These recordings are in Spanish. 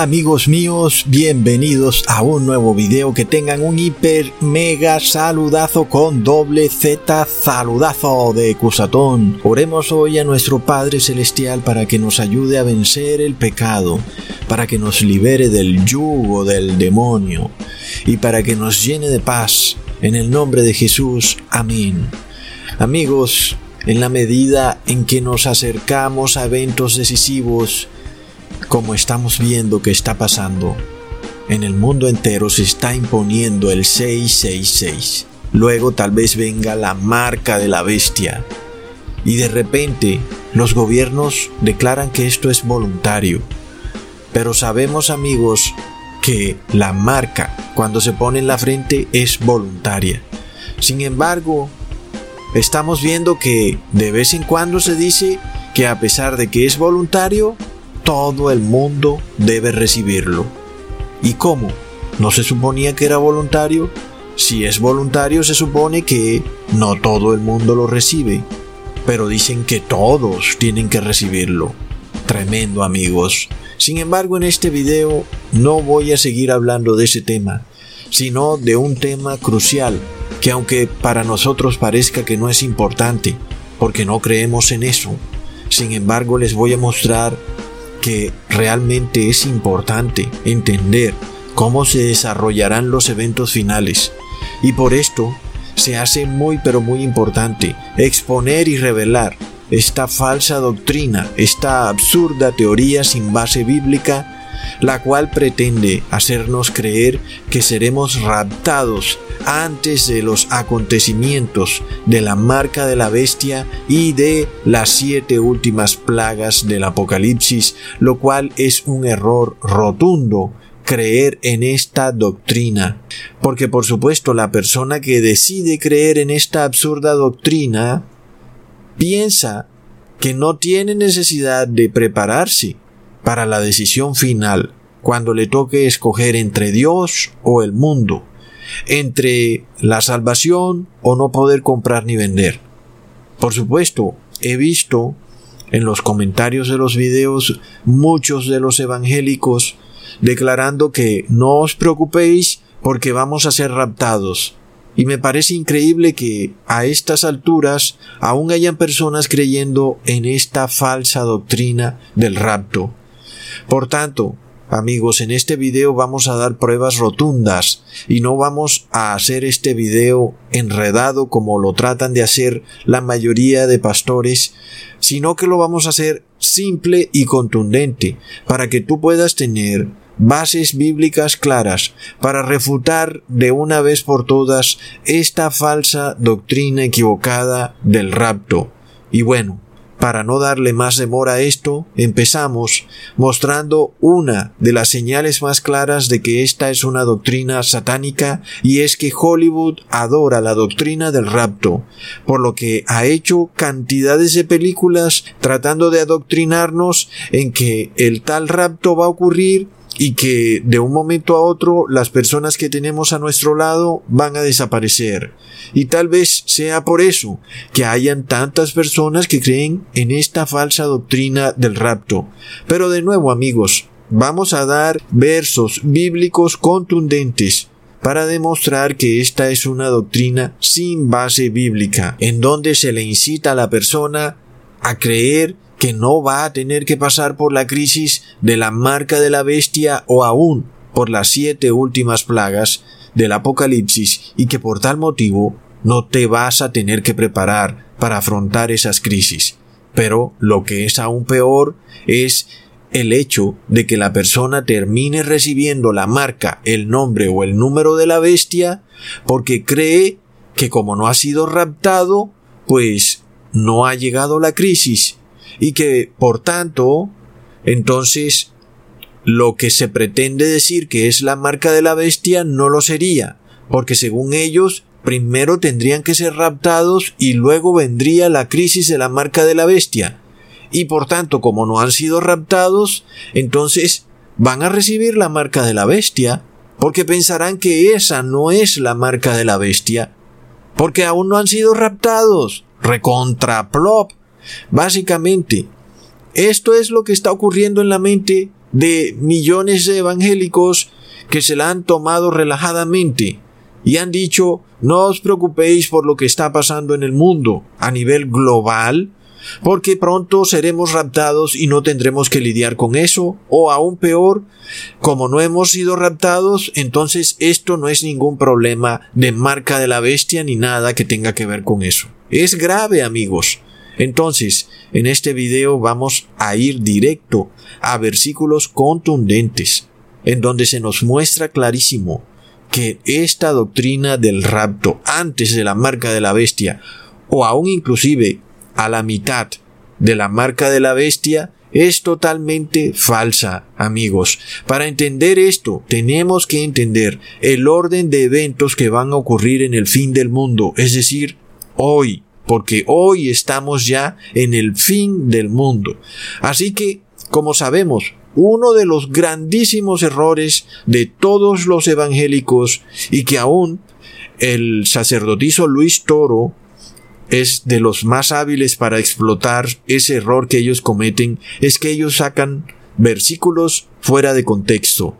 Amigos míos, bienvenidos a un nuevo video que tengan un hiper mega saludazo con doble Z saludazo de Cusatón. Oremos hoy a nuestro Padre Celestial para que nos ayude a vencer el pecado, para que nos libere del yugo del demonio y para que nos llene de paz. En el nombre de Jesús, amén. Amigos, en la medida en que nos acercamos a eventos decisivos, como estamos viendo que está pasando, en el mundo entero se está imponiendo el 666. Luego tal vez venga la marca de la bestia. Y de repente los gobiernos declaran que esto es voluntario. Pero sabemos amigos que la marca cuando se pone en la frente es voluntaria. Sin embargo, estamos viendo que de vez en cuando se dice que a pesar de que es voluntario, todo el mundo debe recibirlo. ¿Y cómo? ¿No se suponía que era voluntario? Si es voluntario se supone que no todo el mundo lo recibe, pero dicen que todos tienen que recibirlo. Tremendo amigos. Sin embargo en este video no voy a seguir hablando de ese tema, sino de un tema crucial que aunque para nosotros parezca que no es importante, porque no creemos en eso, sin embargo les voy a mostrar que realmente es importante entender cómo se desarrollarán los eventos finales. Y por esto se hace muy pero muy importante exponer y revelar esta falsa doctrina, esta absurda teoría sin base bíblica la cual pretende hacernos creer que seremos raptados antes de los acontecimientos de la marca de la bestia y de las siete últimas plagas del Apocalipsis, lo cual es un error rotundo creer en esta doctrina. Porque por supuesto la persona que decide creer en esta absurda doctrina piensa que no tiene necesidad de prepararse para la decisión final, cuando le toque escoger entre Dios o el mundo, entre la salvación o no poder comprar ni vender. Por supuesto, he visto en los comentarios de los videos muchos de los evangélicos declarando que no os preocupéis porque vamos a ser raptados. Y me parece increíble que a estas alturas aún hayan personas creyendo en esta falsa doctrina del rapto. Por tanto, amigos, en este video vamos a dar pruebas rotundas y no vamos a hacer este video enredado como lo tratan de hacer la mayoría de pastores, sino que lo vamos a hacer simple y contundente para que tú puedas tener bases bíblicas claras para refutar de una vez por todas esta falsa doctrina equivocada del rapto. Y bueno, para no darle más demora a esto, empezamos mostrando una de las señales más claras de que esta es una doctrina satánica y es que Hollywood adora la doctrina del rapto, por lo que ha hecho cantidades de películas tratando de adoctrinarnos en que el tal rapto va a ocurrir y que de un momento a otro las personas que tenemos a nuestro lado van a desaparecer. Y tal vez sea por eso que hayan tantas personas que creen en esta falsa doctrina del rapto. Pero de nuevo amigos, vamos a dar versos bíblicos contundentes para demostrar que esta es una doctrina sin base bíblica, en donde se le incita a la persona a creer que no va a tener que pasar por la crisis de la marca de la bestia o aún por las siete últimas plagas del Apocalipsis y que por tal motivo no te vas a tener que preparar para afrontar esas crisis. Pero lo que es aún peor es el hecho de que la persona termine recibiendo la marca, el nombre o el número de la bestia porque cree que como no ha sido raptado, pues no ha llegado la crisis y que, por tanto, entonces lo que se pretende decir que es la marca de la bestia no lo sería, porque según ellos, primero tendrían que ser raptados y luego vendría la crisis de la marca de la bestia. Y por tanto, como no han sido raptados, entonces van a recibir la marca de la bestia, porque pensarán que esa no es la marca de la bestia, porque aún no han sido raptados. Recontraplop. Básicamente, esto es lo que está ocurriendo en la mente de millones de evangélicos que se la han tomado relajadamente y han dicho no os preocupéis por lo que está pasando en el mundo a nivel global, porque pronto seremos raptados y no tendremos que lidiar con eso, o aún peor, como no hemos sido raptados, entonces esto no es ningún problema de marca de la bestia ni nada que tenga que ver con eso. Es grave, amigos. Entonces, en este video vamos a ir directo a versículos contundentes, en donde se nos muestra clarísimo que esta doctrina del rapto antes de la marca de la bestia, o aún inclusive a la mitad de la marca de la bestia, es totalmente falsa, amigos. Para entender esto, tenemos que entender el orden de eventos que van a ocurrir en el fin del mundo, es decir, hoy, porque hoy estamos ya en el fin del mundo. Así que, como sabemos, uno de los grandísimos errores de todos los evangélicos y que aún el sacerdotizo Luis Toro es de los más hábiles para explotar ese error que ellos cometen, es que ellos sacan versículos fuera de contexto.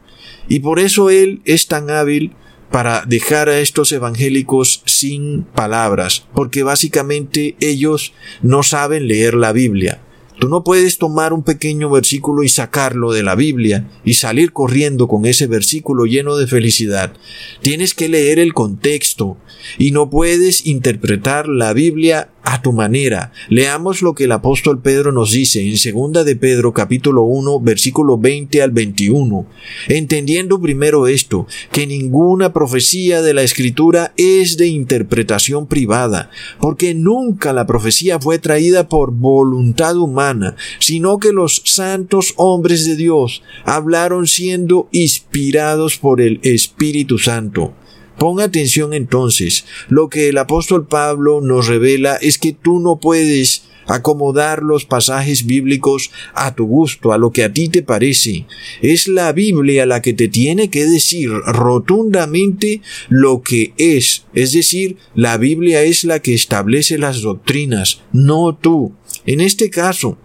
Y por eso él es tan hábil para dejar a estos evangélicos sin palabras, porque básicamente ellos no saben leer la Biblia. Tú no puedes tomar un pequeño versículo y sacarlo de la Biblia y salir corriendo con ese versículo lleno de felicidad. Tienes que leer el contexto y no puedes interpretar la Biblia a tu manera. Leamos lo que el apóstol Pedro nos dice en segunda de Pedro capítulo 1 versículo 20 al 21. Entendiendo primero esto, que ninguna profecía de la escritura es de interpretación privada, porque nunca la profecía fue traída por voluntad humana, sino que los santos hombres de Dios hablaron siendo inspirados por el Espíritu Santo. Pon atención entonces. Lo que el apóstol Pablo nos revela es que tú no puedes acomodar los pasajes bíblicos a tu gusto, a lo que a ti te parece. Es la Biblia la que te tiene que decir rotundamente lo que es. Es decir, la Biblia es la que establece las doctrinas, no tú. En este caso,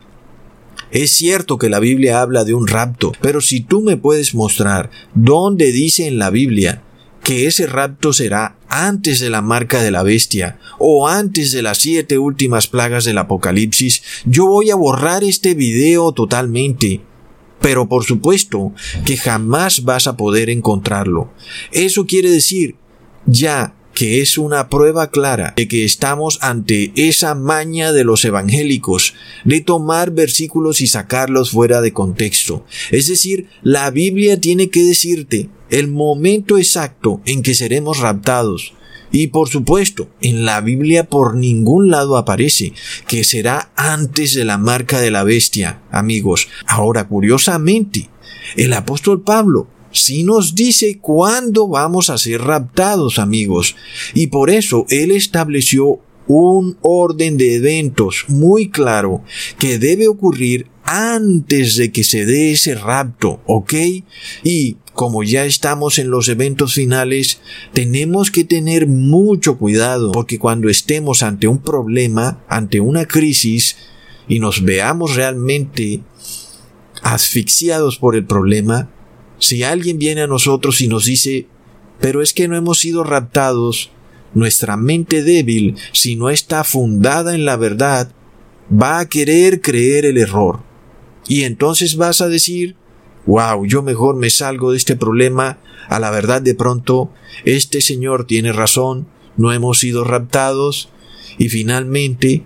es cierto que la Biblia habla de un rapto, pero si tú me puedes mostrar dónde dice en la Biblia que ese rapto será antes de la marca de la bestia o antes de las siete últimas plagas del Apocalipsis, yo voy a borrar este video totalmente. Pero por supuesto que jamás vas a poder encontrarlo. Eso quiere decir, ya que es una prueba clara de que estamos ante esa maña de los evangélicos de tomar versículos y sacarlos fuera de contexto. Es decir, la Biblia tiene que decirte el momento exacto en que seremos raptados. Y por supuesto, en la Biblia por ningún lado aparece que será antes de la marca de la bestia, amigos. Ahora, curiosamente, el apóstol Pablo sí nos dice cuándo vamos a ser raptados, amigos. Y por eso él estableció un orden de eventos muy claro que debe ocurrir antes de que se dé ese rapto, ¿ok? Y como ya estamos en los eventos finales, tenemos que tener mucho cuidado porque cuando estemos ante un problema, ante una crisis, y nos veamos realmente asfixiados por el problema, si alguien viene a nosotros y nos dice, pero es que no hemos sido raptados, nuestra mente débil, si no está fundada en la verdad, va a querer creer el error. Y entonces vas a decir, wow, yo mejor me salgo de este problema, a la verdad de pronto, este señor tiene razón, no hemos sido raptados, y finalmente,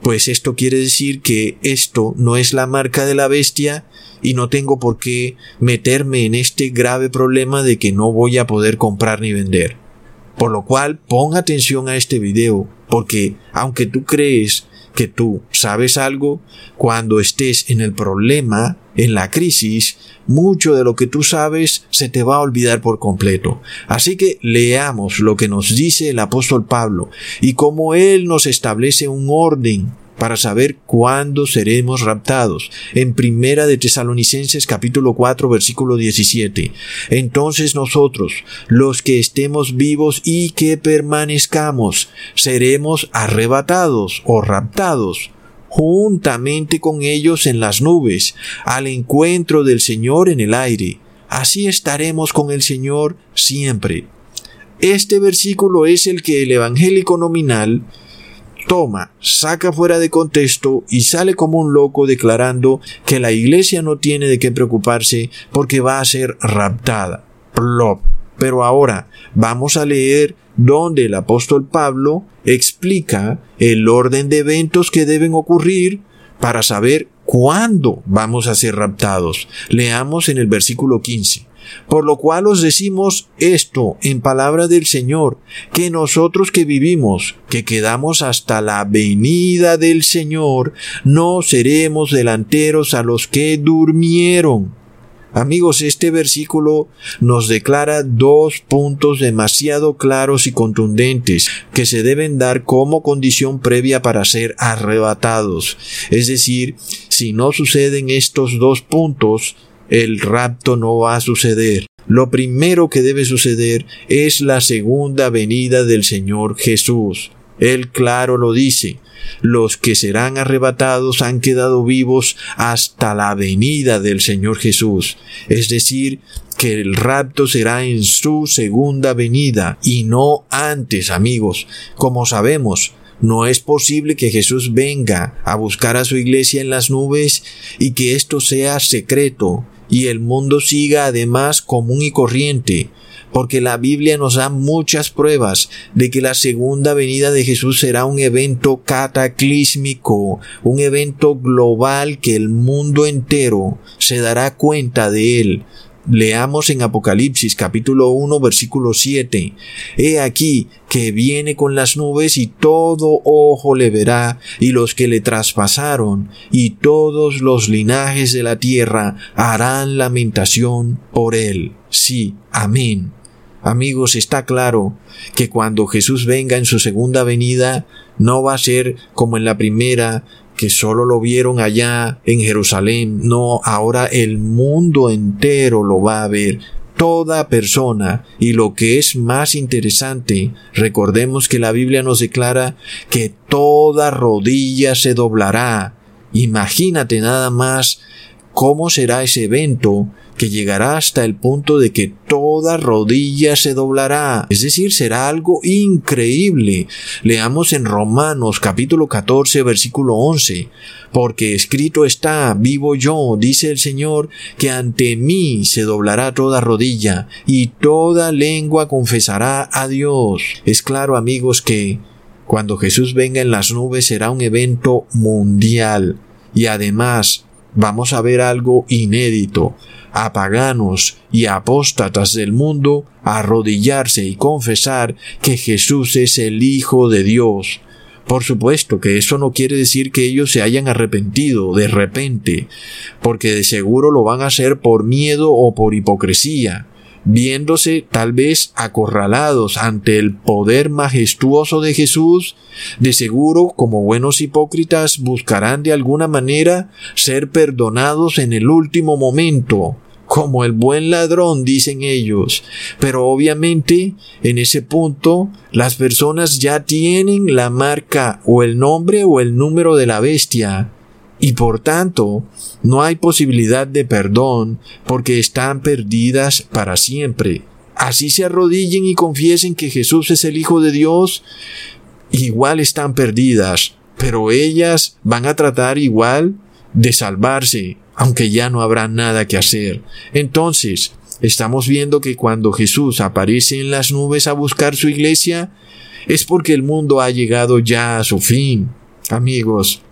pues esto quiere decir que esto no es la marca de la bestia, y no tengo por qué meterme en este grave problema de que no voy a poder comprar ni vender. Por lo cual, pon atención a este video, porque aunque tú crees que tú sabes algo, cuando estés en el problema, en la crisis, mucho de lo que tú sabes se te va a olvidar por completo. Así que leamos lo que nos dice el apóstol Pablo y cómo él nos establece un orden para saber cuándo seremos raptados. En Primera de Tesalonicenses capítulo 4 versículo 17. Entonces nosotros, los que estemos vivos y que permanezcamos, seremos arrebatados o raptados juntamente con ellos en las nubes, al encuentro del Señor en el aire. Así estaremos con el Señor siempre. Este versículo es el que el evangélico nominal toma, saca fuera de contexto y sale como un loco declarando que la iglesia no tiene de qué preocuparse porque va a ser raptada. Plop. Pero ahora vamos a leer donde el apóstol Pablo explica el orden de eventos que deben ocurrir para saber cuándo vamos a ser raptados. Leamos en el versículo 15. Por lo cual os decimos esto en palabra del Señor, que nosotros que vivimos, que quedamos hasta la venida del Señor, no seremos delanteros a los que durmieron Amigos, este versículo nos declara dos puntos demasiado claros y contundentes que se deben dar como condición previa para ser arrebatados. Es decir, si no suceden estos dos puntos, el rapto no va a suceder. Lo primero que debe suceder es la segunda venida del Señor Jesús. Él claro lo dice, los que serán arrebatados han quedado vivos hasta la venida del Señor Jesús. Es decir, que el rapto será en su segunda venida y no antes, amigos. Como sabemos, no es posible que Jesús venga a buscar a su iglesia en las nubes y que esto sea secreto y el mundo siga además común y corriente porque la Biblia nos da muchas pruebas de que la segunda venida de Jesús será un evento cataclísmico, un evento global que el mundo entero se dará cuenta de él. Leamos en Apocalipsis capítulo 1 versículo 7. He aquí que viene con las nubes y todo ojo le verá y los que le traspasaron y todos los linajes de la tierra harán lamentación por él. Sí, amén. Amigos, está claro que cuando Jesús venga en su segunda venida, no va a ser como en la primera, que solo lo vieron allá en Jerusalén. No, ahora el mundo entero lo va a ver. Toda persona. Y lo que es más interesante, recordemos que la Biblia nos declara que toda rodilla se doblará. Imagínate nada más cómo será ese evento que llegará hasta el punto de que toda rodilla se doblará. Es decir, será algo increíble. Leamos en Romanos capítulo 14 versículo 11. Porque escrito está, vivo yo, dice el Señor, que ante mí se doblará toda rodilla y toda lengua confesará a Dios. Es claro, amigos, que cuando Jesús venga en las nubes será un evento mundial y además vamos a ver algo inédito a paganos y apóstatas del mundo arrodillarse y confesar que Jesús es el Hijo de Dios. Por supuesto que eso no quiere decir que ellos se hayan arrepentido de repente, porque de seguro lo van a hacer por miedo o por hipocresía, viéndose tal vez acorralados ante el poder majestuoso de Jesús, de seguro como buenos hipócritas buscarán de alguna manera ser perdonados en el último momento, como el buen ladrón, dicen ellos. Pero obviamente, en ese punto, las personas ya tienen la marca o el nombre o el número de la bestia y por tanto no hay posibilidad de perdón porque están perdidas para siempre. Así se arrodillen y confiesen que Jesús es el Hijo de Dios, igual están perdidas, pero ellas van a tratar igual de salvarse, aunque ya no habrá nada que hacer. Entonces, estamos viendo que cuando Jesús aparece en las nubes a buscar su iglesia, es porque el mundo ha llegado ya a su fin. Amigos,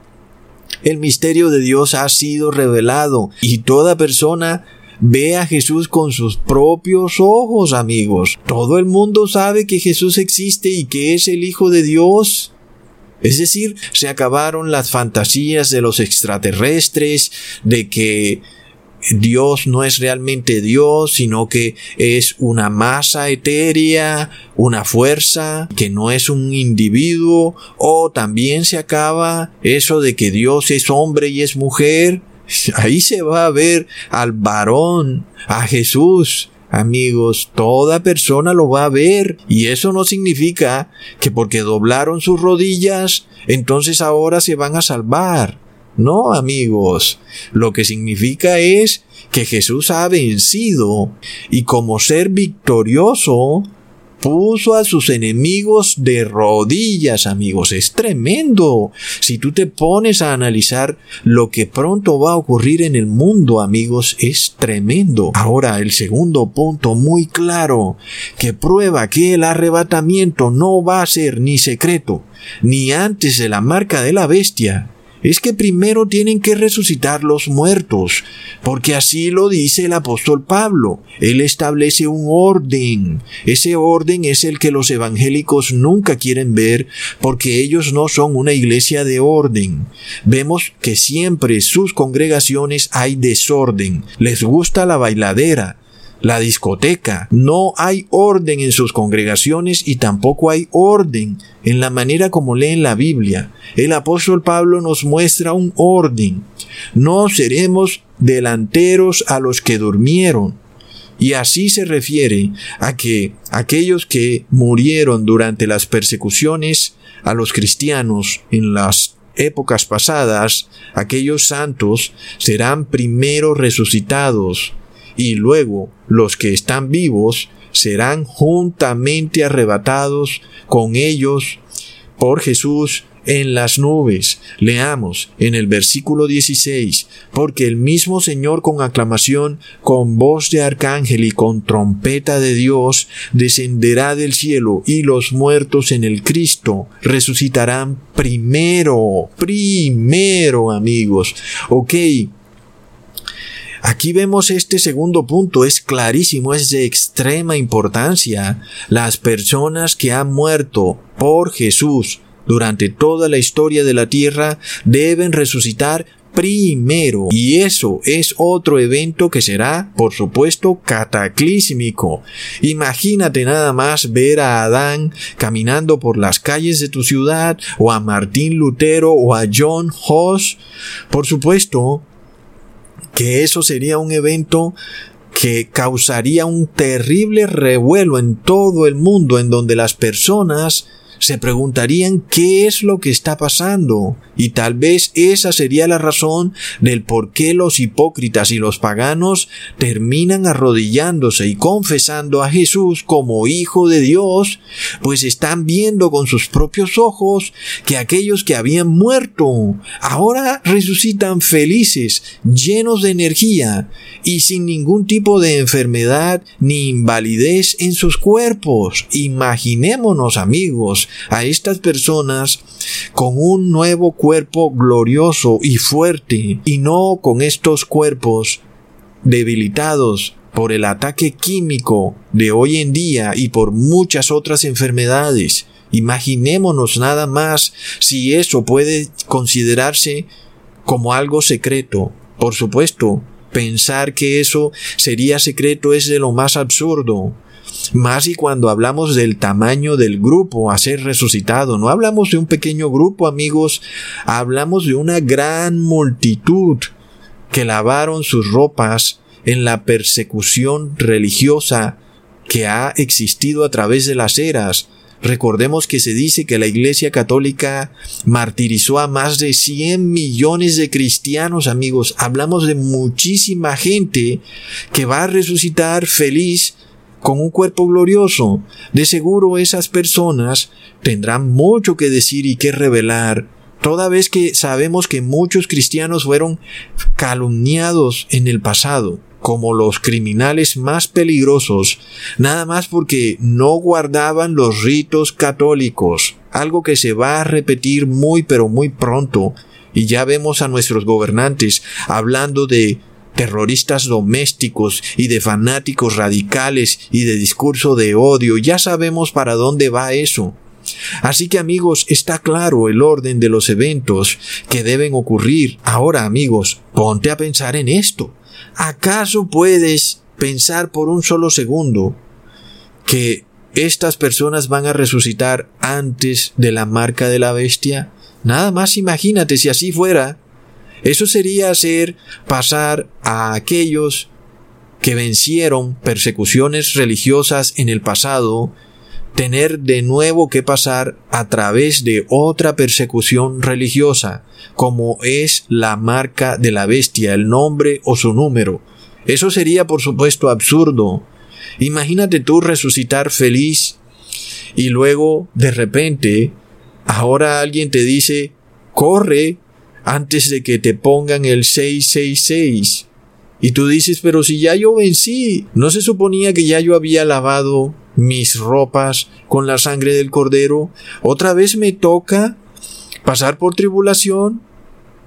el misterio de Dios ha sido revelado y toda persona ve a Jesús con sus propios ojos, amigos. Todo el mundo sabe que Jesús existe y que es el Hijo de Dios. Es decir, se acabaron las fantasías de los extraterrestres, de que Dios no es realmente Dios, sino que es una masa etérea, una fuerza, que no es un individuo, o también se acaba eso de que Dios es hombre y es mujer. Ahí se va a ver al varón, a Jesús, Amigos, toda persona lo va a ver y eso no significa que porque doblaron sus rodillas, entonces ahora se van a salvar. No, amigos, lo que significa es que Jesús ha vencido y como ser victorioso puso a sus enemigos de rodillas, amigos. Es tremendo. Si tú te pones a analizar lo que pronto va a ocurrir en el mundo, amigos, es tremendo. Ahora, el segundo punto muy claro, que prueba que el arrebatamiento no va a ser ni secreto, ni antes de la marca de la bestia, es que primero tienen que resucitar los muertos, porque así lo dice el apóstol Pablo. Él establece un orden. Ese orden es el que los evangélicos nunca quieren ver, porque ellos no son una iglesia de orden. Vemos que siempre sus congregaciones hay desorden. Les gusta la bailadera, la discoteca. No hay orden en sus congregaciones y tampoco hay orden en la manera como leen la Biblia. El apóstol Pablo nos muestra un orden. No seremos delanteros a los que durmieron. Y así se refiere a que aquellos que murieron durante las persecuciones a los cristianos en las épocas pasadas, aquellos santos serán primero resucitados y luego los que están vivos serán juntamente arrebatados con ellos por Jesús en las nubes. Leamos en el versículo 16, porque el mismo Señor con aclamación, con voz de arcángel y con trompeta de Dios, descenderá del cielo y los muertos en el Cristo resucitarán primero, primero amigos. Ok, Aquí vemos este segundo punto, es clarísimo, es de extrema importancia. Las personas que han muerto por Jesús durante toda la historia de la tierra deben resucitar primero. Y eso es otro evento que será, por supuesto, cataclísmico. Imagínate nada más ver a Adán caminando por las calles de tu ciudad, o a Martín Lutero, o a John Hoss. Por supuesto, que eso sería un evento que causaría un terrible revuelo en todo el mundo en donde las personas se preguntarían qué es lo que está pasando y tal vez esa sería la razón del por qué los hipócritas y los paganos terminan arrodillándose y confesando a Jesús como Hijo de Dios, pues están viendo con sus propios ojos que aquellos que habían muerto ahora resucitan felices, llenos de energía y sin ningún tipo de enfermedad ni invalidez en sus cuerpos. Imaginémonos amigos a estas personas con un nuevo cuerpo glorioso y fuerte y no con estos cuerpos debilitados por el ataque químico de hoy en día y por muchas otras enfermedades. Imaginémonos nada más si eso puede considerarse como algo secreto. Por supuesto, pensar que eso sería secreto es de lo más absurdo. Más y cuando hablamos del tamaño del grupo a ser resucitado, no hablamos de un pequeño grupo, amigos, hablamos de una gran multitud que lavaron sus ropas en la persecución religiosa que ha existido a través de las eras. Recordemos que se dice que la Iglesia Católica martirizó a más de 100 millones de cristianos, amigos. Hablamos de muchísima gente que va a resucitar feliz con un cuerpo glorioso. De seguro esas personas tendrán mucho que decir y que revelar, toda vez que sabemos que muchos cristianos fueron calumniados en el pasado como los criminales más peligrosos, nada más porque no guardaban los ritos católicos, algo que se va a repetir muy pero muy pronto, y ya vemos a nuestros gobernantes hablando de terroristas domésticos y de fanáticos radicales y de discurso de odio. Ya sabemos para dónde va eso. Así que amigos, está claro el orden de los eventos que deben ocurrir. Ahora amigos, ponte a pensar en esto. ¿Acaso puedes pensar por un solo segundo que estas personas van a resucitar antes de la marca de la bestia? Nada más imagínate si así fuera. Eso sería hacer pasar a aquellos que vencieron persecuciones religiosas en el pasado, tener de nuevo que pasar a través de otra persecución religiosa, como es la marca de la bestia, el nombre o su número. Eso sería por supuesto absurdo. Imagínate tú resucitar feliz y luego de repente ahora alguien te dice corre antes de que te pongan el 666. Y tú dices, pero si ya yo vencí, ¿no se suponía que ya yo había lavado mis ropas con la sangre del cordero? ¿Otra vez me toca pasar por tribulación?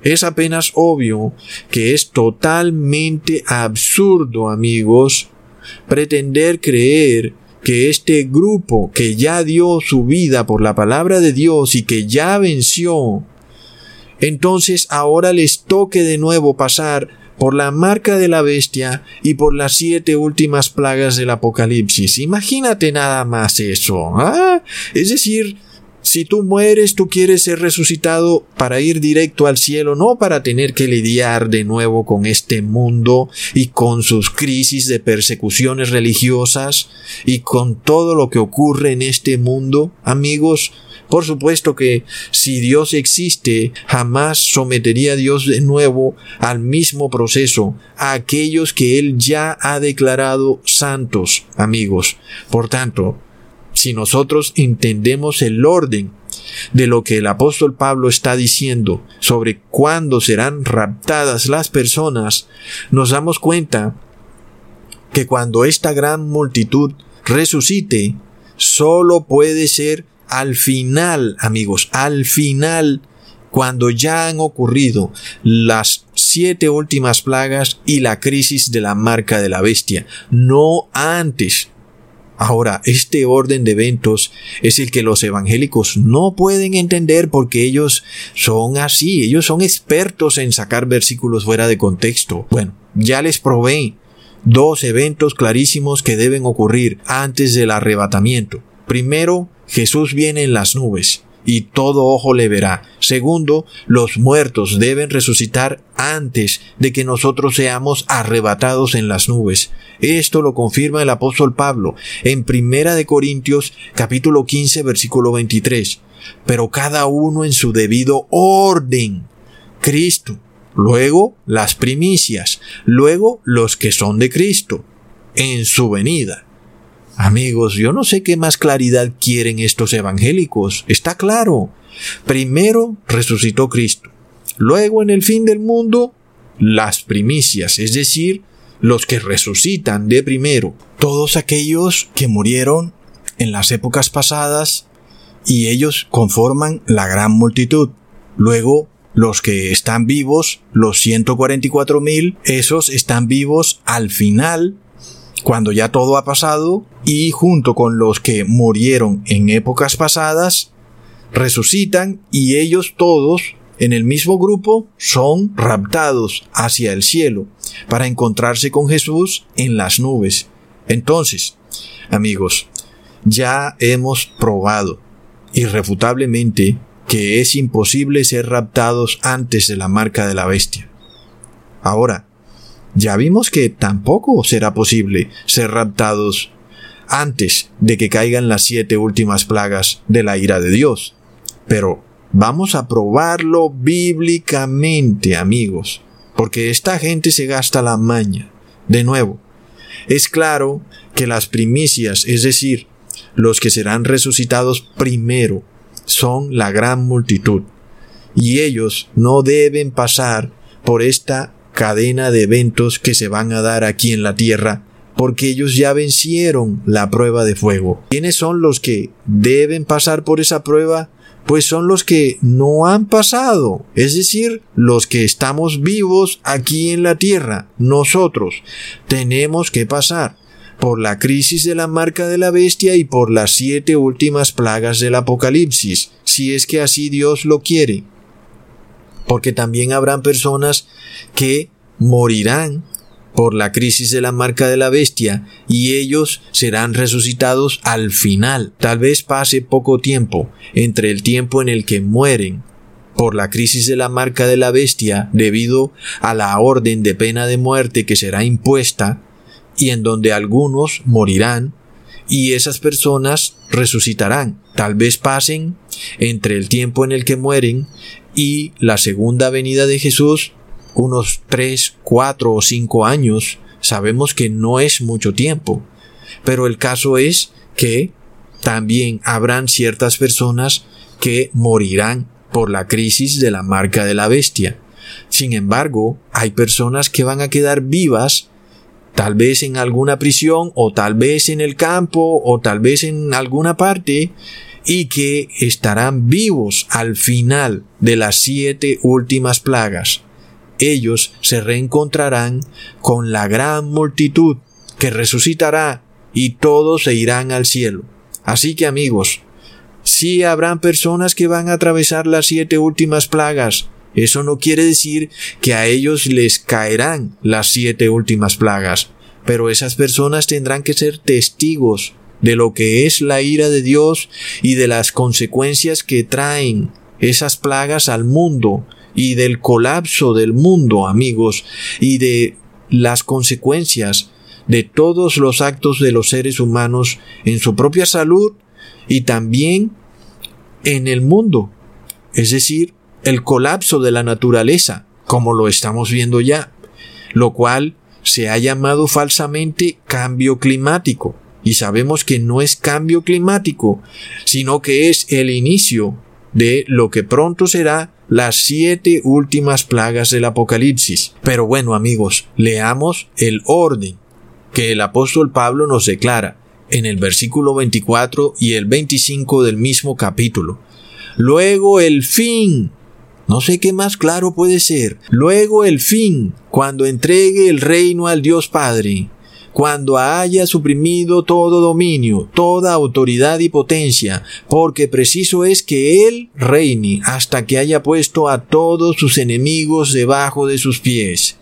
Es apenas obvio que es totalmente absurdo, amigos, pretender creer que este grupo que ya dio su vida por la palabra de Dios y que ya venció, entonces ahora les toque de nuevo pasar por la marca de la bestia y por las siete últimas plagas del Apocalipsis. Imagínate nada más eso. ¿ah? Es decir, si tú mueres, tú quieres ser resucitado para ir directo al cielo, no para tener que lidiar de nuevo con este mundo y con sus crisis de persecuciones religiosas y con todo lo que ocurre en este mundo, amigos. Por supuesto que si Dios existe, jamás sometería a Dios de nuevo al mismo proceso a aquellos que Él ya ha declarado santos, amigos. Por tanto, si nosotros entendemos el orden de lo que el apóstol Pablo está diciendo sobre cuándo serán raptadas las personas, nos damos cuenta que cuando esta gran multitud resucite, solo puede ser al final, amigos, al final, cuando ya han ocurrido las siete últimas plagas y la crisis de la marca de la bestia, no antes. Ahora, este orden de eventos es el que los evangélicos no pueden entender porque ellos son así, ellos son expertos en sacar versículos fuera de contexto. Bueno, ya les probé dos eventos clarísimos que deben ocurrir antes del arrebatamiento. Primero, Jesús viene en las nubes y todo ojo le verá. Segundo, los muertos deben resucitar antes de que nosotros seamos arrebatados en las nubes. Esto lo confirma el apóstol Pablo en Primera de Corintios capítulo 15 versículo 23. Pero cada uno en su debido orden. Cristo, luego las primicias, luego los que son de Cristo, en su venida. Amigos, yo no sé qué más claridad quieren estos evangélicos. Está claro. Primero resucitó Cristo. Luego en el fin del mundo, las primicias, es decir, los que resucitan de primero. Todos aquellos que murieron en las épocas pasadas y ellos conforman la gran multitud. Luego, los que están vivos, los 144.000, esos están vivos al final cuando ya todo ha pasado y junto con los que murieron en épocas pasadas, resucitan y ellos todos en el mismo grupo son raptados hacia el cielo para encontrarse con Jesús en las nubes. Entonces, amigos, ya hemos probado irrefutablemente que es imposible ser raptados antes de la marca de la bestia. Ahora, ya vimos que tampoco será posible ser raptados antes de que caigan las siete últimas plagas de la ira de Dios. Pero vamos a probarlo bíblicamente, amigos, porque esta gente se gasta la maña. De nuevo, es claro que las primicias, es decir, los que serán resucitados primero, son la gran multitud, y ellos no deben pasar por esta cadena de eventos que se van a dar aquí en la tierra porque ellos ya vencieron la prueba de fuego. ¿Quiénes son los que deben pasar por esa prueba? Pues son los que no han pasado, es decir, los que estamos vivos aquí en la tierra. Nosotros tenemos que pasar por la crisis de la marca de la bestia y por las siete últimas plagas del Apocalipsis, si es que así Dios lo quiere porque también habrán personas que morirán por la crisis de la marca de la bestia y ellos serán resucitados al final. Tal vez pase poco tiempo entre el tiempo en el que mueren por la crisis de la marca de la bestia debido a la orden de pena de muerte que será impuesta y en donde algunos morirán y esas personas resucitarán. Tal vez pasen entre el tiempo en el que mueren y la segunda venida de Jesús unos tres, cuatro o cinco años. Sabemos que no es mucho tiempo. Pero el caso es que también habrán ciertas personas que morirán por la crisis de la marca de la bestia. Sin embargo, hay personas que van a quedar vivas tal vez en alguna prisión o tal vez en el campo o tal vez en alguna parte y que estarán vivos al final de las siete últimas plagas. Ellos se reencontrarán con la gran multitud que resucitará y todos se irán al cielo. Así que amigos, sí habrán personas que van a atravesar las siete últimas plagas, eso no quiere decir que a ellos les caerán las siete últimas plagas, pero esas personas tendrán que ser testigos de lo que es la ira de Dios y de las consecuencias que traen esas plagas al mundo y del colapso del mundo, amigos, y de las consecuencias de todos los actos de los seres humanos en su propia salud y también en el mundo. Es decir, el colapso de la naturaleza, como lo estamos viendo ya, lo cual se ha llamado falsamente cambio climático. Y sabemos que no es cambio climático, sino que es el inicio de lo que pronto será las siete últimas plagas del Apocalipsis. Pero bueno amigos, leamos el orden que el apóstol Pablo nos declara en el versículo 24 y el 25 del mismo capítulo. Luego el fin no sé qué más claro puede ser. Luego el fin, cuando entregue el reino al Dios Padre, cuando haya suprimido todo dominio, toda autoridad y potencia, porque preciso es que Él reine hasta que haya puesto a todos sus enemigos debajo de sus pies.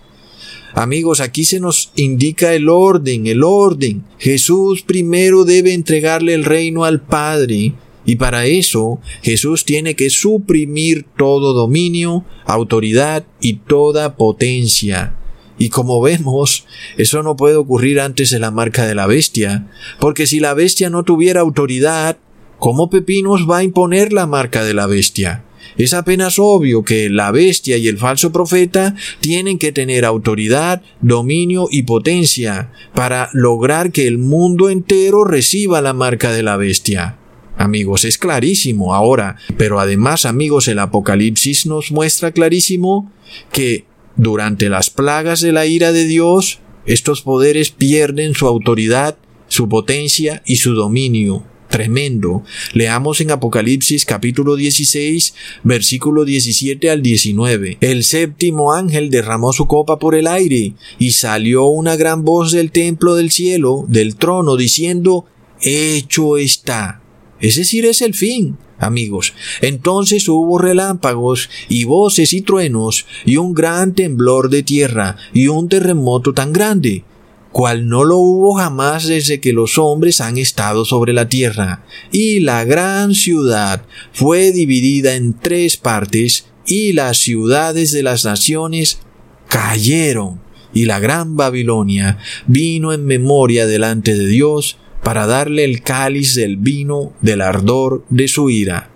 Amigos, aquí se nos indica el orden, el orden. Jesús primero debe entregarle el reino al Padre, y para eso Jesús tiene que suprimir todo dominio, autoridad y toda potencia. Y como vemos, eso no puede ocurrir antes de la marca de la bestia, porque si la bestia no tuviera autoridad, ¿cómo Pepinos va a imponer la marca de la bestia? Es apenas obvio que la bestia y el falso profeta tienen que tener autoridad, dominio y potencia para lograr que el mundo entero reciba la marca de la bestia. Amigos, es clarísimo ahora, pero además, amigos, el Apocalipsis nos muestra clarísimo que durante las plagas de la ira de Dios, estos poderes pierden su autoridad, su potencia y su dominio. Tremendo. Leamos en Apocalipsis capítulo 16, versículo 17 al 19. El séptimo ángel derramó su copa por el aire, y salió una gran voz del templo del cielo, del trono, diciendo, Hecho está es decir, es el fin, amigos. Entonces hubo relámpagos y voces y truenos y un gran temblor de tierra y un terremoto tan grande, cual no lo hubo jamás desde que los hombres han estado sobre la tierra. Y la gran ciudad fue dividida en tres partes y las ciudades de las naciones cayeron. Y la gran Babilonia vino en memoria delante de Dios para darle el cáliz del vino del ardor de su ira.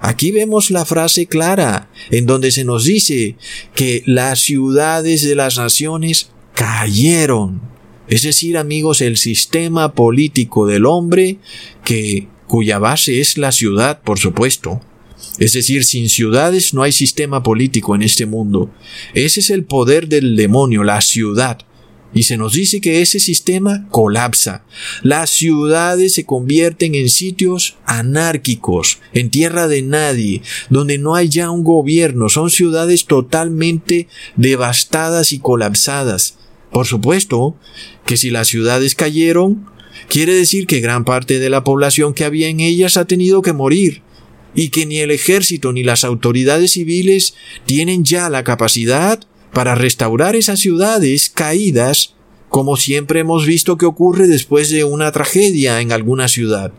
Aquí vemos la frase clara, en donde se nos dice que las ciudades de las naciones cayeron. Es decir, amigos, el sistema político del hombre, que, cuya base es la ciudad, por supuesto. Es decir, sin ciudades no hay sistema político en este mundo. Ese es el poder del demonio, la ciudad. Y se nos dice que ese sistema colapsa. Las ciudades se convierten en sitios anárquicos, en tierra de nadie, donde no hay ya un gobierno. Son ciudades totalmente devastadas y colapsadas. Por supuesto que si las ciudades cayeron, quiere decir que gran parte de la población que había en ellas ha tenido que morir y que ni el ejército ni las autoridades civiles tienen ya la capacidad para restaurar esas ciudades caídas, como siempre hemos visto que ocurre después de una tragedia en alguna ciudad.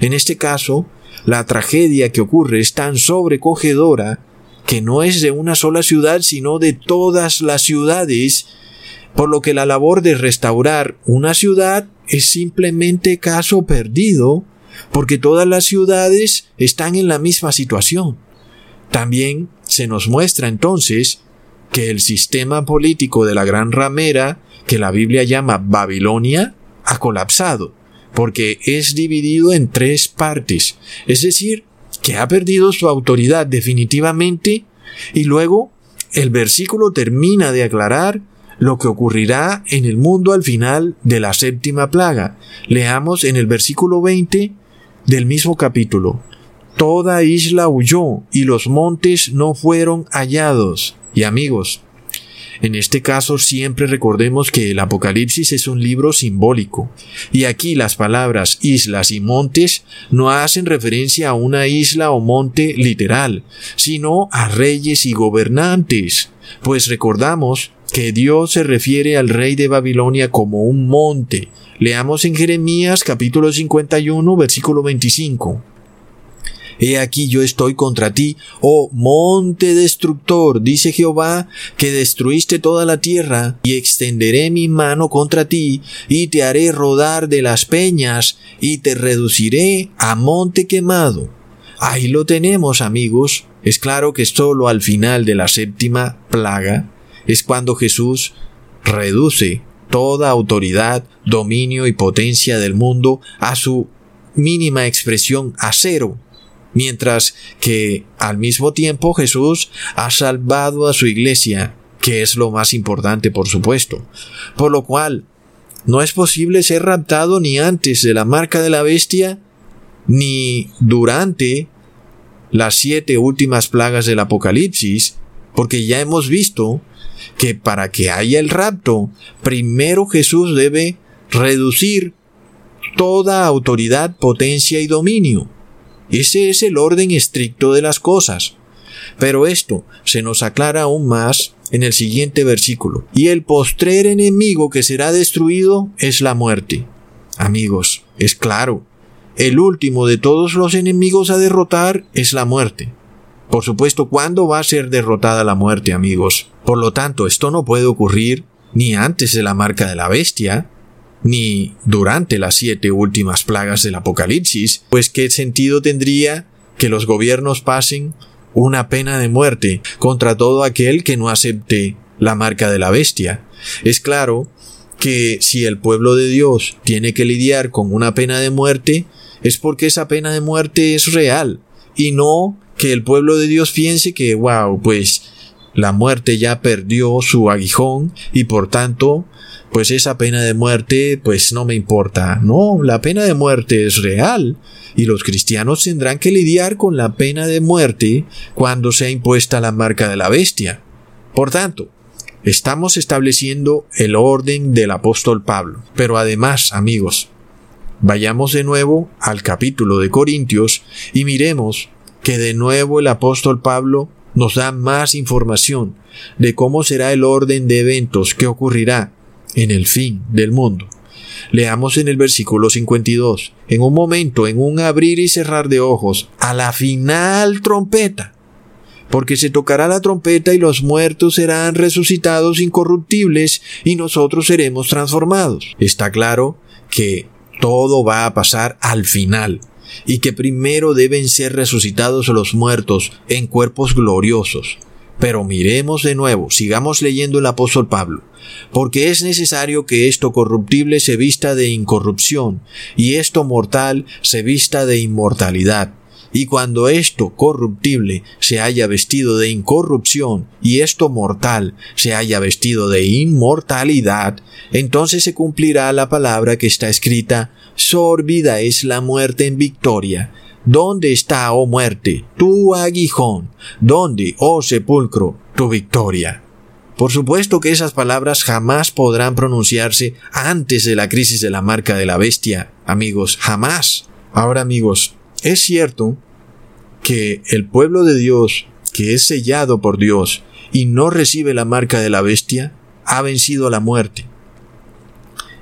En este caso, la tragedia que ocurre es tan sobrecogedora que no es de una sola ciudad, sino de todas las ciudades por lo que la labor de restaurar una ciudad es simplemente caso perdido, porque todas las ciudades están en la misma situación. También se nos muestra entonces que el sistema político de la gran ramera, que la Biblia llama Babilonia, ha colapsado, porque es dividido en tres partes, es decir, que ha perdido su autoridad definitivamente, y luego el versículo termina de aclarar lo que ocurrirá en el mundo al final de la séptima plaga. Leamos en el versículo 20 del mismo capítulo. Toda isla huyó y los montes no fueron hallados. Y amigos, en este caso siempre recordemos que el Apocalipsis es un libro simbólico, y aquí las palabras islas y montes no hacen referencia a una isla o monte literal, sino a reyes y gobernantes, pues recordamos que Dios se refiere al rey de Babilonia como un monte. Leamos en Jeremías capítulo 51 versículo 25. He aquí yo estoy contra ti, oh monte destructor, dice Jehová, que destruiste toda la tierra, y extenderé mi mano contra ti, y te haré rodar de las peñas, y te reduciré a monte quemado. Ahí lo tenemos, amigos. Es claro que solo al final de la séptima plaga es cuando Jesús reduce toda autoridad, dominio y potencia del mundo a su mínima expresión a cero mientras que al mismo tiempo Jesús ha salvado a su iglesia, que es lo más importante por supuesto. Por lo cual, no es posible ser raptado ni antes de la marca de la bestia, ni durante las siete últimas plagas del Apocalipsis, porque ya hemos visto que para que haya el rapto, primero Jesús debe reducir toda autoridad, potencia y dominio. Ese es el orden estricto de las cosas. Pero esto se nos aclara aún más en el siguiente versículo. Y el postrer enemigo que será destruido es la muerte. Amigos, es claro, el último de todos los enemigos a derrotar es la muerte. Por supuesto, ¿cuándo va a ser derrotada la muerte, amigos? Por lo tanto, esto no puede ocurrir ni antes de la marca de la bestia, ni durante las siete últimas plagas del Apocalipsis, pues qué sentido tendría que los gobiernos pasen una pena de muerte contra todo aquel que no acepte la marca de la bestia. Es claro que si el pueblo de Dios tiene que lidiar con una pena de muerte, es porque esa pena de muerte es real, y no que el pueblo de Dios piense que, wow, pues la muerte ya perdió su aguijón y por tanto pues esa pena de muerte pues no me importa. No, la pena de muerte es real y los cristianos tendrán que lidiar con la pena de muerte cuando sea impuesta la marca de la bestia. Por tanto, estamos estableciendo el orden del apóstol Pablo. Pero además, amigos, vayamos de nuevo al capítulo de Corintios y miremos que de nuevo el apóstol Pablo nos da más información de cómo será el orden de eventos que ocurrirá en el fin del mundo. Leamos en el versículo 52, en un momento, en un abrir y cerrar de ojos, a la final trompeta, porque se tocará la trompeta y los muertos serán resucitados incorruptibles y nosotros seremos transformados. Está claro que todo va a pasar al final y que primero deben ser resucitados los muertos en cuerpos gloriosos. Pero miremos de nuevo, sigamos leyendo el apóstol Pablo, porque es necesario que esto corruptible se vista de incorrupción, y esto mortal se vista de inmortalidad. Y cuando esto corruptible se haya vestido de incorrupción y esto mortal se haya vestido de inmortalidad, entonces se cumplirá la palabra que está escrita, sorbida es la muerte en victoria, ¿Dónde está, oh muerte, tu aguijón? ¿Dónde, oh sepulcro, tu victoria? Por supuesto que esas palabras jamás podrán pronunciarse antes de la crisis de la marca de la bestia, amigos, jamás. Ahora, amigos, es cierto que el pueblo de Dios, que es sellado por Dios y no recibe la marca de la bestia, ha vencido la muerte.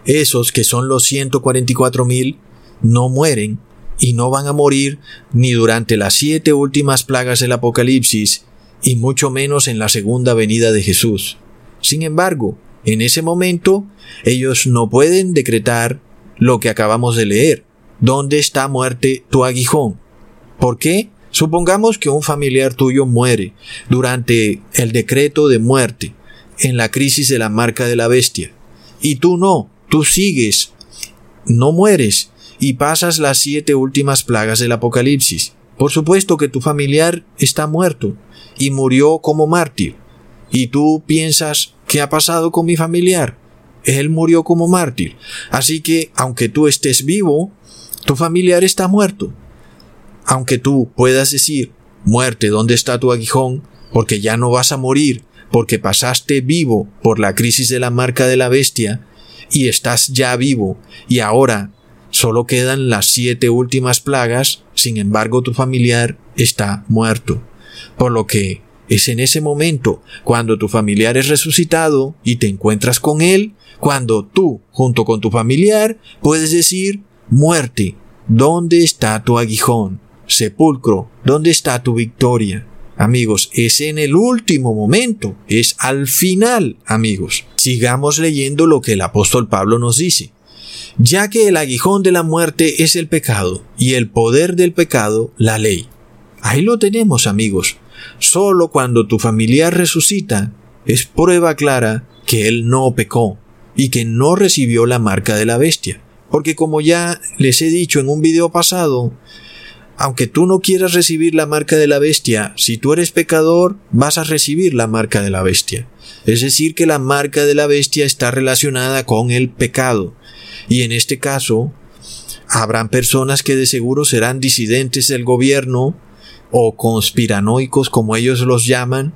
Esos que son los 144 mil no mueren y no van a morir ni durante las siete últimas plagas del Apocalipsis, y mucho menos en la segunda venida de Jesús. Sin embargo, En ese momento, ellos no pueden decretar lo que acabamos de leer. ¿Dónde está muerte tu aguijón? ¿Por qué? Supongamos que un familiar tuyo muere durante el decreto de muerte en la crisis de la marca de la bestia. Y tú no, tú sigues, no mueres y pasas las siete últimas plagas del Apocalipsis. Por supuesto que tu familiar está muerto y murió como mártir. Y tú piensas, ¿qué ha pasado con mi familiar? Él murió como mártir. Así que, aunque tú estés vivo, tu familiar está muerto aunque tú puedas decir, muerte, ¿dónde está tu aguijón? Porque ya no vas a morir, porque pasaste vivo por la crisis de la marca de la bestia, y estás ya vivo, y ahora solo quedan las siete últimas plagas, sin embargo tu familiar está muerto. Por lo que es en ese momento, cuando tu familiar es resucitado y te encuentras con él, cuando tú, junto con tu familiar, puedes decir, muerte, ¿dónde está tu aguijón? sepulcro, ¿dónde está tu victoria? Amigos, es en el último momento, es al final, amigos. Sigamos leyendo lo que el apóstol Pablo nos dice. Ya que el aguijón de la muerte es el pecado y el poder del pecado la ley. Ahí lo tenemos, amigos. Solo cuando tu familiar resucita es prueba clara que él no pecó y que no recibió la marca de la bestia. Porque como ya les he dicho en un video pasado, aunque tú no quieras recibir la marca de la bestia, si tú eres pecador, vas a recibir la marca de la bestia. Es decir, que la marca de la bestia está relacionada con el pecado. Y en este caso, habrán personas que de seguro serán disidentes del gobierno o conspiranoicos como ellos los llaman,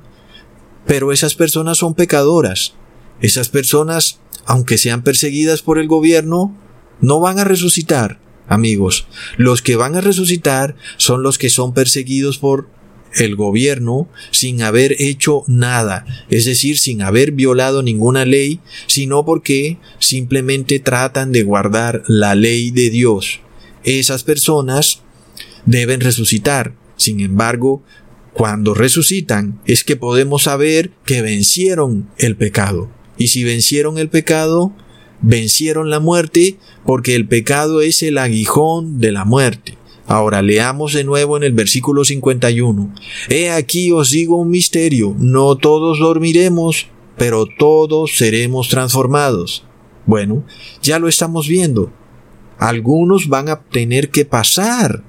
pero esas personas son pecadoras. Esas personas, aunque sean perseguidas por el gobierno, no van a resucitar, amigos. Los que van a resucitar son los que son perseguidos por el gobierno sin haber hecho nada, es decir, sin haber violado ninguna ley, sino porque simplemente tratan de guardar la ley de Dios. Esas personas deben resucitar. Sin embargo, cuando resucitan es que podemos saber que vencieron el pecado. Y si vencieron el pecado, vencieron la muerte porque el pecado es el aguijón de la muerte. Ahora leamos de nuevo en el versículo 51. He aquí os digo un misterio, no todos dormiremos, pero todos seremos transformados. Bueno, ya lo estamos viendo. Algunos van a tener que pasar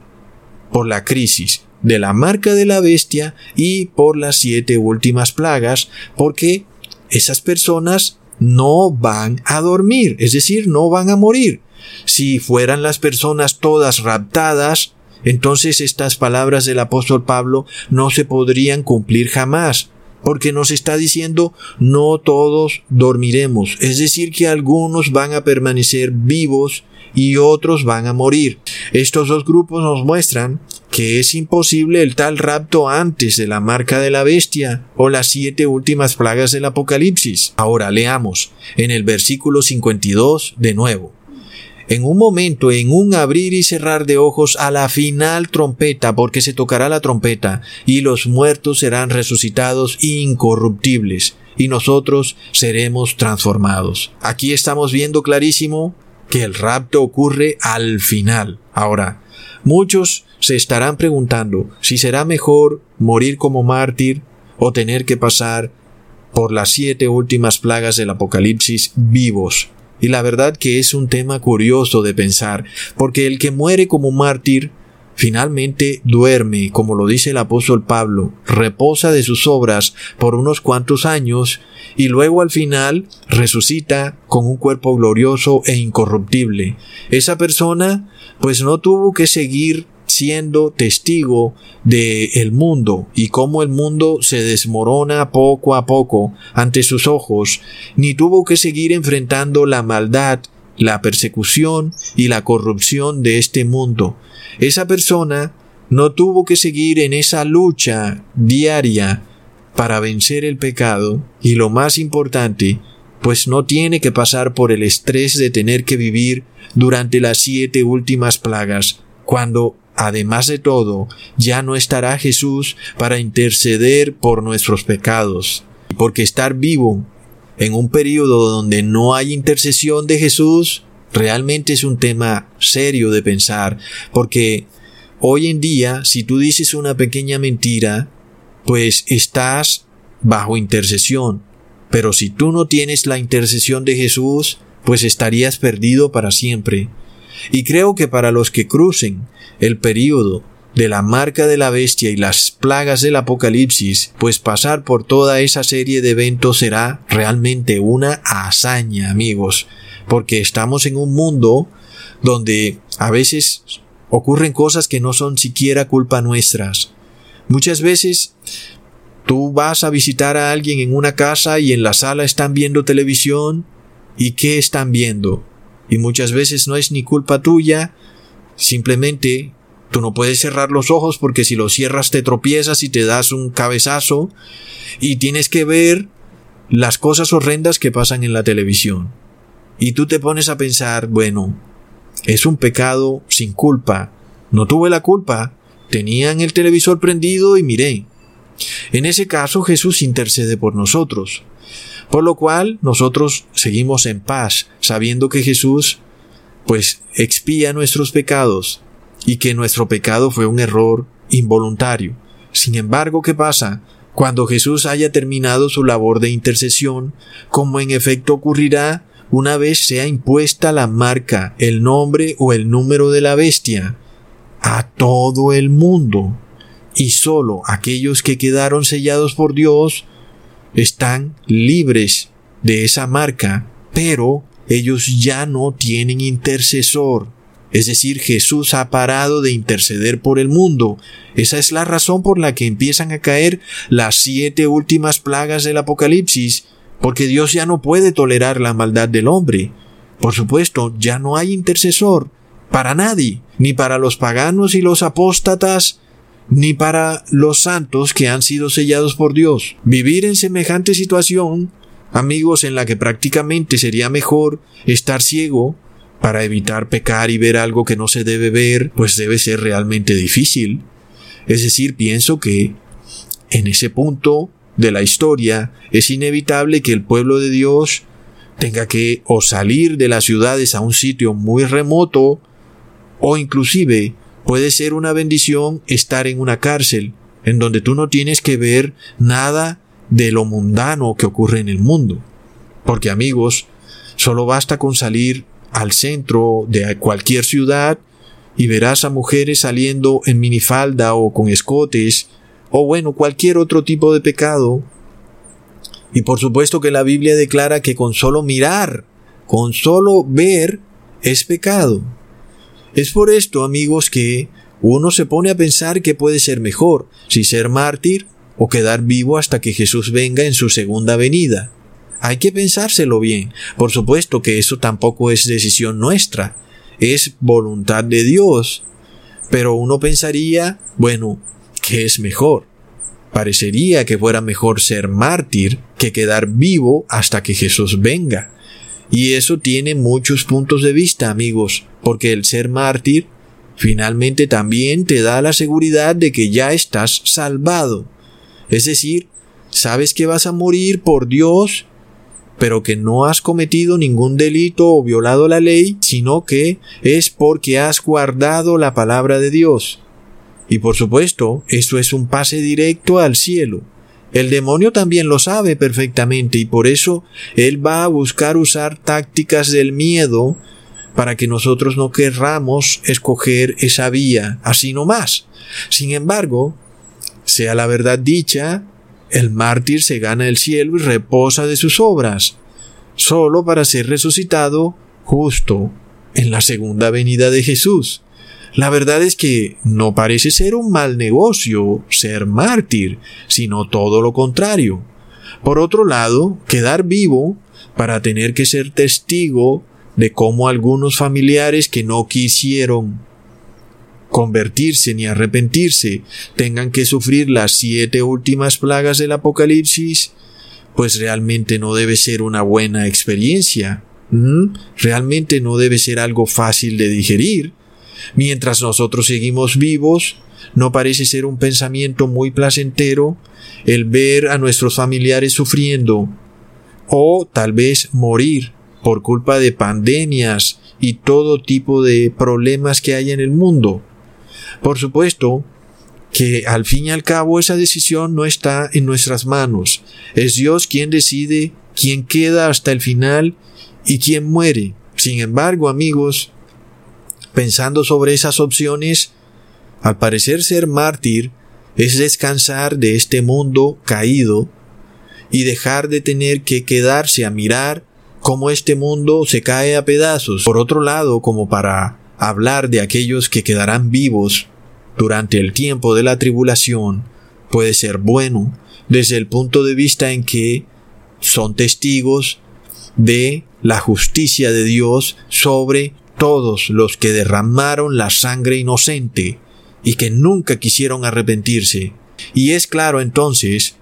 por la crisis de la marca de la bestia y por las siete últimas plagas, porque esas personas no van a dormir, es decir, no van a morir. Si fueran las personas todas raptadas, entonces estas palabras del apóstol Pablo no se podrían cumplir jamás, porque nos está diciendo no todos dormiremos, es decir, que algunos van a permanecer vivos y otros van a morir. Estos dos grupos nos muestran que es imposible el tal rapto antes de la marca de la bestia o las siete últimas plagas del Apocalipsis. Ahora leamos en el versículo 52 de nuevo. En un momento, en un abrir y cerrar de ojos a la final trompeta, porque se tocará la trompeta, y los muertos serán resucitados incorruptibles, y nosotros seremos transformados. Aquí estamos viendo clarísimo que el rapto ocurre al final. Ahora, muchos se estarán preguntando si será mejor morir como mártir o tener que pasar por las siete últimas plagas del Apocalipsis vivos. Y la verdad que es un tema curioso de pensar, porque el que muere como mártir finalmente duerme, como lo dice el apóstol Pablo, reposa de sus obras por unos cuantos años y luego al final resucita con un cuerpo glorioso e incorruptible. Esa persona pues no tuvo que seguir siendo testigo de el mundo y cómo el mundo se desmorona poco a poco ante sus ojos, ni tuvo que seguir enfrentando la maldad, la persecución y la corrupción de este mundo. Esa persona no tuvo que seguir en esa lucha diaria para vencer el pecado y lo más importante, pues no tiene que pasar por el estrés de tener que vivir durante las siete últimas plagas, cuando Además de todo, ya no estará Jesús para interceder por nuestros pecados, porque estar vivo en un periodo donde no hay intercesión de Jesús, realmente es un tema serio de pensar, porque hoy en día, si tú dices una pequeña mentira, pues estás bajo intercesión. Pero si tú no tienes la intercesión de Jesús, pues estarías perdido para siempre. Y creo que para los que crucen el período de la marca de la bestia y las plagas del apocalipsis, pues pasar por toda esa serie de eventos será realmente una hazaña, amigos, porque estamos en un mundo donde a veces ocurren cosas que no son siquiera culpa nuestras. Muchas veces tú vas a visitar a alguien en una casa y en la sala están viendo televisión y qué están viendo. Y muchas veces no es ni culpa tuya, simplemente Tú no puedes cerrar los ojos porque si los cierras te tropiezas y te das un cabezazo y tienes que ver las cosas horrendas que pasan en la televisión. Y tú te pones a pensar, bueno, es un pecado sin culpa. No tuve la culpa. Tenían el televisor prendido y miré. En ese caso Jesús intercede por nosotros. Por lo cual nosotros seguimos en paz, sabiendo que Jesús pues expía nuestros pecados y que nuestro pecado fue un error involuntario. Sin embargo, ¿qué pasa? Cuando Jesús haya terminado su labor de intercesión, como en efecto ocurrirá una vez sea impuesta la marca, el nombre o el número de la bestia, a todo el mundo, y sólo aquellos que quedaron sellados por Dios están libres de esa marca, pero ellos ya no tienen intercesor. Es decir, Jesús ha parado de interceder por el mundo. Esa es la razón por la que empiezan a caer las siete últimas plagas del Apocalipsis, porque Dios ya no puede tolerar la maldad del hombre. Por supuesto, ya no hay intercesor para nadie, ni para los paganos y los apóstatas, ni para los santos que han sido sellados por Dios. Vivir en semejante situación, amigos, en la que prácticamente sería mejor estar ciego para evitar pecar y ver algo que no se debe ver, pues debe ser realmente difícil. Es decir, pienso que en ese punto de la historia es inevitable que el pueblo de Dios tenga que o salir de las ciudades a un sitio muy remoto o inclusive puede ser una bendición estar en una cárcel en donde tú no tienes que ver nada de lo mundano que ocurre en el mundo. Porque amigos, solo basta con salir al centro de cualquier ciudad y verás a mujeres saliendo en minifalda o con escotes o bueno, cualquier otro tipo de pecado. Y por supuesto que la Biblia declara que con solo mirar, con solo ver, es pecado. Es por esto, amigos, que uno se pone a pensar que puede ser mejor, si ser mártir o quedar vivo hasta que Jesús venga en su segunda venida. Hay que pensárselo bien. Por supuesto que eso tampoco es decisión nuestra, es voluntad de Dios. Pero uno pensaría, bueno, ¿qué es mejor? Parecería que fuera mejor ser mártir que quedar vivo hasta que Jesús venga. Y eso tiene muchos puntos de vista, amigos, porque el ser mártir finalmente también te da la seguridad de que ya estás salvado. Es decir, sabes que vas a morir por Dios pero que no has cometido ningún delito o violado la ley, sino que es porque has guardado la palabra de Dios. Y por supuesto, esto es un pase directo al cielo. El demonio también lo sabe perfectamente y por eso él va a buscar usar tácticas del miedo para que nosotros no querramos escoger esa vía así no más. Sin embargo, sea la verdad dicha, el mártir se gana el cielo y reposa de sus obras, solo para ser resucitado justo en la segunda venida de Jesús. La verdad es que no parece ser un mal negocio ser mártir, sino todo lo contrario. Por otro lado, quedar vivo para tener que ser testigo de cómo algunos familiares que no quisieron convertirse ni arrepentirse tengan que sufrir las siete últimas plagas del Apocalipsis, pues realmente no debe ser una buena experiencia. Realmente no debe ser algo fácil de digerir. Mientras nosotros seguimos vivos, no parece ser un pensamiento muy placentero el ver a nuestros familiares sufriendo o tal vez morir por culpa de pandemias y todo tipo de problemas que hay en el mundo. Por supuesto que al fin y al cabo esa decisión no está en nuestras manos. Es Dios quien decide quién queda hasta el final y quién muere. Sin embargo, amigos, pensando sobre esas opciones, al parecer ser mártir es descansar de este mundo caído y dejar de tener que quedarse a mirar cómo este mundo se cae a pedazos. Por otro lado, como para hablar de aquellos que quedarán vivos durante el tiempo de la tribulación, puede ser bueno desde el punto de vista en que son testigos de la justicia de Dios sobre todos los que derramaron la sangre inocente y que nunca quisieron arrepentirse. Y es claro entonces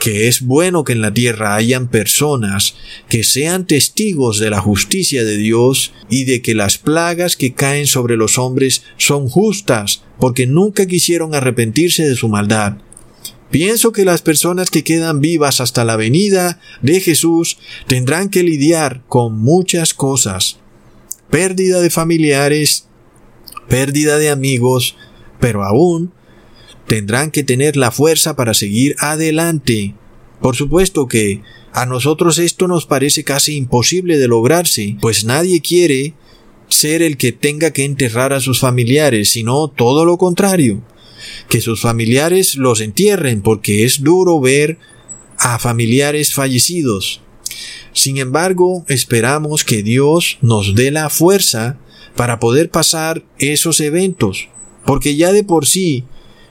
que es bueno que en la tierra hayan personas que sean testigos de la justicia de Dios y de que las plagas que caen sobre los hombres son justas porque nunca quisieron arrepentirse de su maldad. Pienso que las personas que quedan vivas hasta la venida de Jesús tendrán que lidiar con muchas cosas. Pérdida de familiares, pérdida de amigos, pero aún tendrán que tener la fuerza para seguir adelante. Por supuesto que a nosotros esto nos parece casi imposible de lograrse, pues nadie quiere ser el que tenga que enterrar a sus familiares, sino todo lo contrario, que sus familiares los entierren, porque es duro ver a familiares fallecidos. Sin embargo, esperamos que Dios nos dé la fuerza para poder pasar esos eventos, porque ya de por sí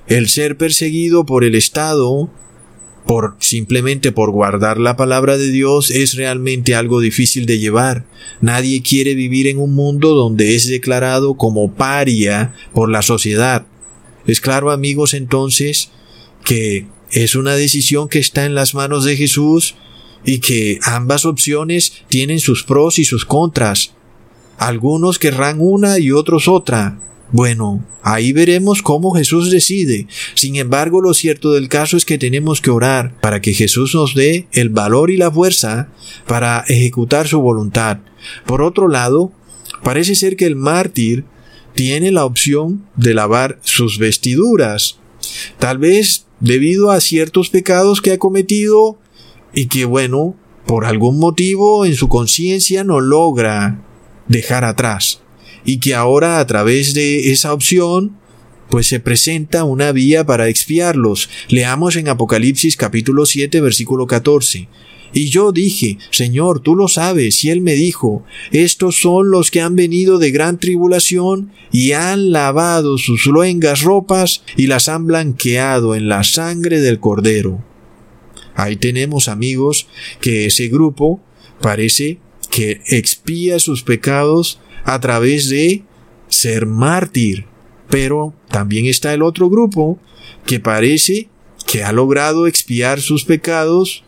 el ser perseguido por el Estado, por simplemente por guardar la palabra de Dios es realmente algo difícil de llevar. Nadie quiere vivir en un mundo donde es declarado como paria por la sociedad. Es claro, amigos, entonces, que es una decisión que está en las manos de Jesús y que ambas opciones tienen sus pros y sus contras. Algunos querrán una y otros otra. Bueno, ahí veremos cómo Jesús decide. Sin embargo, lo cierto del caso es que tenemos que orar para que Jesús nos dé el valor y la fuerza para ejecutar su voluntad. Por otro lado, parece ser que el mártir tiene la opción de lavar sus vestiduras. Tal vez debido a ciertos pecados que ha cometido y que, bueno, por algún motivo en su conciencia no logra dejar atrás y que ahora a través de esa opción pues se presenta una vía para expiarlos. Leamos en Apocalipsis capítulo 7 versículo 14. Y yo dije, Señor, tú lo sabes, y él me dijo, estos son los que han venido de gran tribulación y han lavado sus luengas ropas y las han blanqueado en la sangre del cordero. Ahí tenemos amigos que ese grupo parece que expía sus pecados a través de ser mártir. Pero también está el otro grupo que parece que ha logrado expiar sus pecados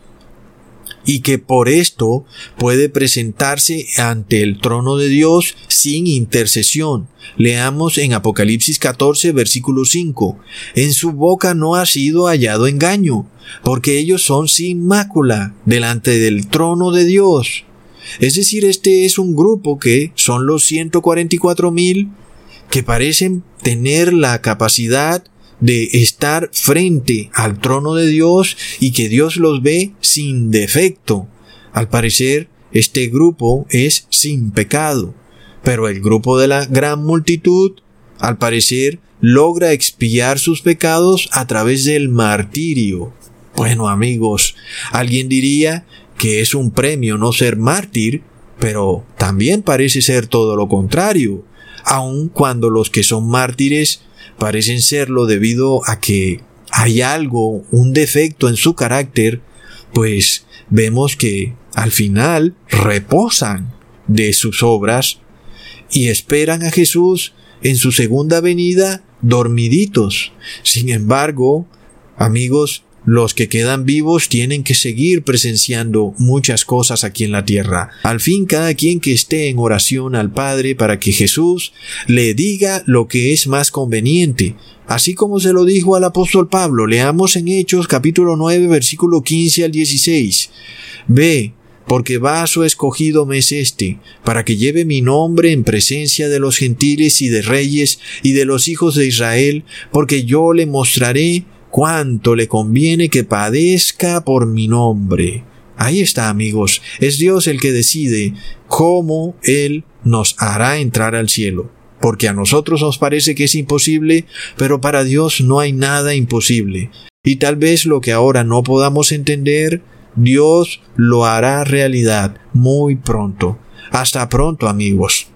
y que por esto puede presentarse ante el trono de Dios sin intercesión. Leamos en Apocalipsis 14 versículo 5. En su boca no ha sido hallado engaño, porque ellos son sin mácula delante del trono de Dios. Es decir, este es un grupo que son los 144 mil que parecen tener la capacidad de estar frente al trono de Dios y que Dios los ve sin defecto. Al parecer, este grupo es sin pecado, pero el grupo de la gran multitud, al parecer, logra expiar sus pecados a través del martirio. Bueno amigos, alguien diría que es un premio no ser mártir, pero también parece ser todo lo contrario, aun cuando los que son mártires parecen serlo debido a que hay algo, un defecto en su carácter, pues vemos que al final reposan de sus obras y esperan a Jesús en su segunda venida dormiditos. Sin embargo, amigos, los que quedan vivos tienen que seguir presenciando muchas cosas aquí en la tierra. Al fin cada quien que esté en oración al Padre para que Jesús le diga lo que es más conveniente. Así como se lo dijo al apóstol Pablo, leamos en Hechos capítulo 9 versículo 15 al 16. Ve, porque vaso escogido me es este, para que lleve mi nombre en presencia de los gentiles y de reyes y de los hijos de Israel, porque yo le mostraré cuánto le conviene que padezca por mi nombre. Ahí está, amigos, es Dios el que decide cómo Él nos hará entrar al cielo, porque a nosotros nos parece que es imposible, pero para Dios no hay nada imposible. Y tal vez lo que ahora no podamos entender, Dios lo hará realidad muy pronto. Hasta pronto amigos.